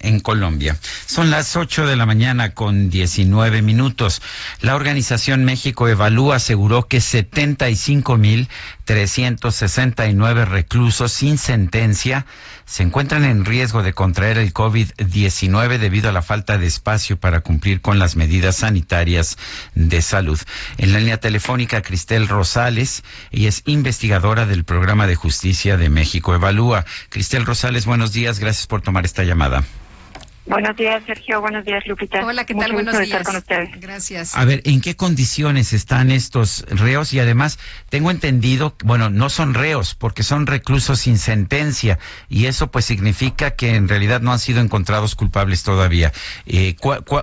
en Colombia. Son las 8 de la mañana con 19 minutos. La organización México Evalúa aseguró que 75.369 reclusos sin sentencia se encuentran en riesgo de contraer el COVID-19 debido a la falta de espacio para cumplir con las medidas sanitarias de salud. En la línea telefónica, Cristel Rosales, ella es investigadora del Programa de Justicia de México Evalúa. Cristel Rosales, buenos días, gracias por tomar esta llamada. Buenos días, Sergio. Buenos días, Lupita. Hola, ¿qué tal? Buenos días. con ustedes. Gracias. A ver, ¿en qué condiciones están estos reos? Y además, tengo entendido, bueno, no son reos porque son reclusos sin sentencia y eso pues significa que en realidad no han sido encontrados culpables todavía. Eh,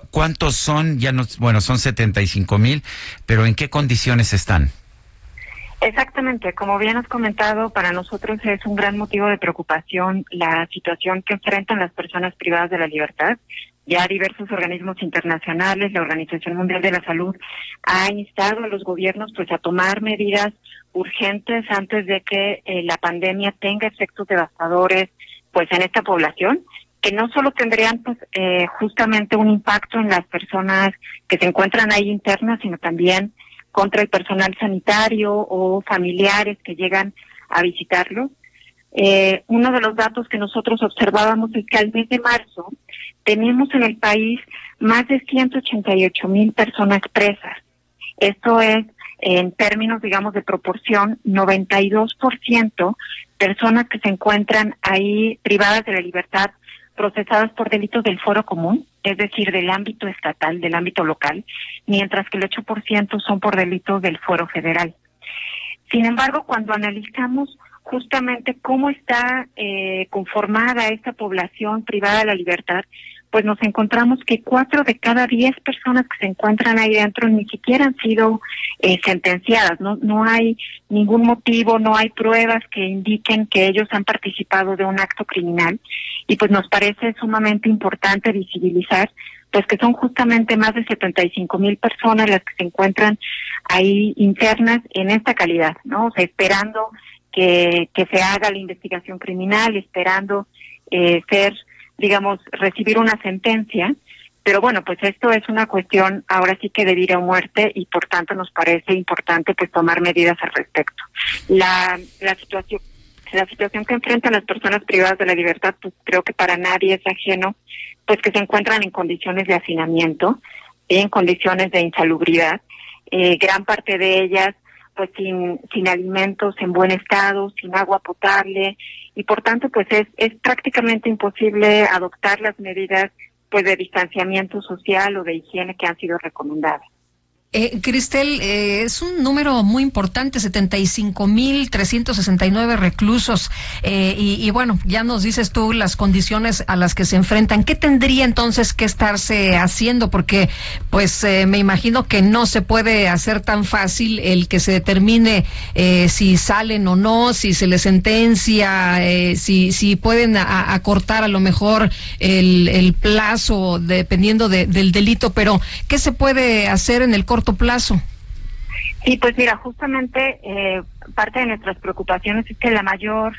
cuántos son? Ya no, bueno, son 75 mil, pero ¿en qué condiciones están? Exactamente, como bien has comentado, para nosotros es un gran motivo de preocupación la situación que enfrentan las personas privadas de la libertad. Ya diversos organismos internacionales, la Organización Mundial de la Salud, ha instado a los gobiernos pues a tomar medidas urgentes antes de que eh, la pandemia tenga efectos devastadores pues en esta población que no solo tendrían pues eh, justamente un impacto en las personas que se encuentran ahí internas, sino también contra el personal sanitario o familiares que llegan a visitarlos. Eh, uno de los datos que nosotros observábamos es que al mes de marzo tenemos en el país más de 188 mil personas presas. Esto es, en términos, digamos, de proporción, 92% personas que se encuentran ahí privadas de la libertad procesadas por delitos del foro común, es decir, del ámbito estatal, del ámbito local, mientras que el 8% son por delitos del foro federal. Sin embargo, cuando analizamos justamente cómo está eh, conformada esta población privada de la libertad, pues nos encontramos que cuatro de cada diez personas que se encuentran ahí dentro ni siquiera han sido eh, sentenciadas, no, no hay ningún motivo, no hay pruebas que indiquen que ellos han participado de un acto criminal y pues nos parece sumamente importante visibilizar pues que son justamente más de 75 mil personas las que se encuentran ahí internas en esta calidad, ¿no? O sea, esperando que, que se haga la investigación criminal, esperando eh, ser digamos, recibir una sentencia. Pero bueno, pues esto es una cuestión ahora sí que de vida o muerte y por tanto nos parece importante pues tomar medidas al respecto. La, la situación la situación que enfrentan las personas privadas de la libertad, pues creo que para nadie es ajeno, pues que se encuentran en condiciones de hacinamiento, en condiciones de insalubridad, eh, gran parte de ellas pues sin, sin alimentos en buen estado, sin agua potable y por tanto pues es, es prácticamente imposible adoptar las medidas pues de distanciamiento social o de higiene que han sido recomendadas. Eh, Cristel, eh, es un número muy importante, 75.369 reclusos. Eh, y, y, bueno, ya nos dices tú las condiciones a las que se enfrentan. ¿Qué tendría entonces que estarse haciendo? Porque, pues, eh, me imagino que no se puede hacer tan fácil el que se determine eh, si salen o no, si se les sentencia, si, si pueden acortar a, lo mejor el, plazo dependiendo de, del delito. Pero, ¿qué se puede hacer en el corto plazo? Sí, pues mira, justamente eh, parte de nuestras preocupaciones es que la mayor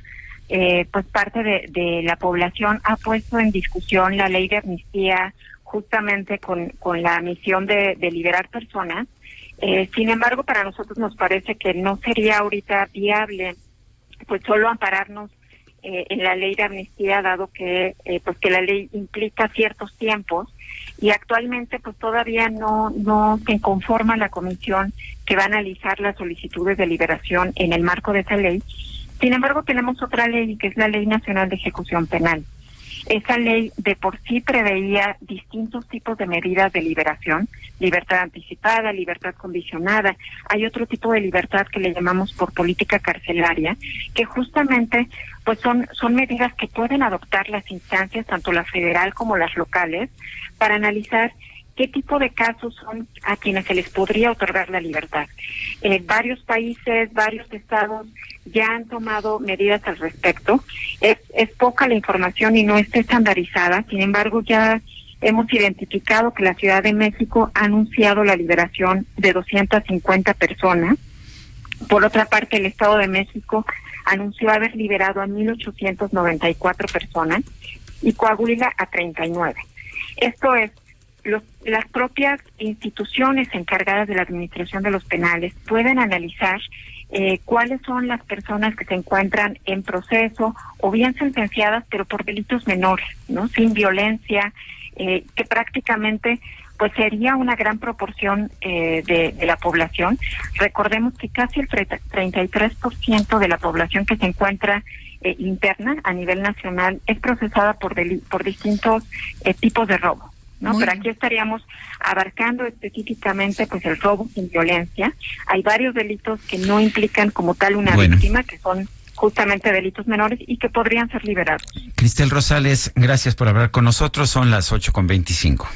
eh, pues parte de, la población ha puesto en discusión la ley de amnistía justamente con, con la misión de, liberar personas. Eh, sin embargo, para nosotros nos parece que no sería ahorita viable pues solo ampararnos en la ley de amnistía, dado que pues que la ley implica ciertos tiempos y actualmente pues todavía no no se conforma la comisión que va a analizar las solicitudes de liberación en el marco de esa ley. Sin embargo, tenemos otra ley que es la Ley Nacional de Ejecución Penal. Esa ley de por sí preveía distintos tipos de medidas de liberación, libertad anticipada, libertad condicionada. Hay otro tipo de libertad que le llamamos por política carcelaria, que justamente pues son, son medidas que pueden adoptar las instancias, tanto la federal como las locales, para analizar qué tipo de casos son a quienes se les podría otorgar la libertad. Eh, varios países, varios estados ya han tomado medidas al respecto. Es, es poca la información y no está estandarizada, sin embargo ya hemos identificado que la Ciudad de México ha anunciado la liberación de 250 personas. Por otra parte, el Estado de México anunció haber liberado a 1.894 personas y Coahuila a 39. Esto es, las propias instituciones encargadas de la administración de los penales pueden analizar eh, cuáles son las personas que se encuentran en proceso o bien sentenciadas, pero por delitos menores, ¿no? Sin violencia, eh, que prácticamente pues sería una gran proporción eh, de, la población. Recordemos que casi el 33% de la población que se encuentra interna a nivel nacional es procesada por, por distintos tipos de robo. ¿No? Pero aquí estaríamos abarcando específicamente pues el robo sin violencia. Hay varios delitos que no implican como tal una víctima, que son justamente delitos menores y que podrían ser liberados. Cristel Rosales, gracias por hablar con nosotros. Son las 8 con 25.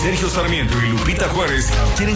Sergio Sarmiento y Lupita Juárez quieren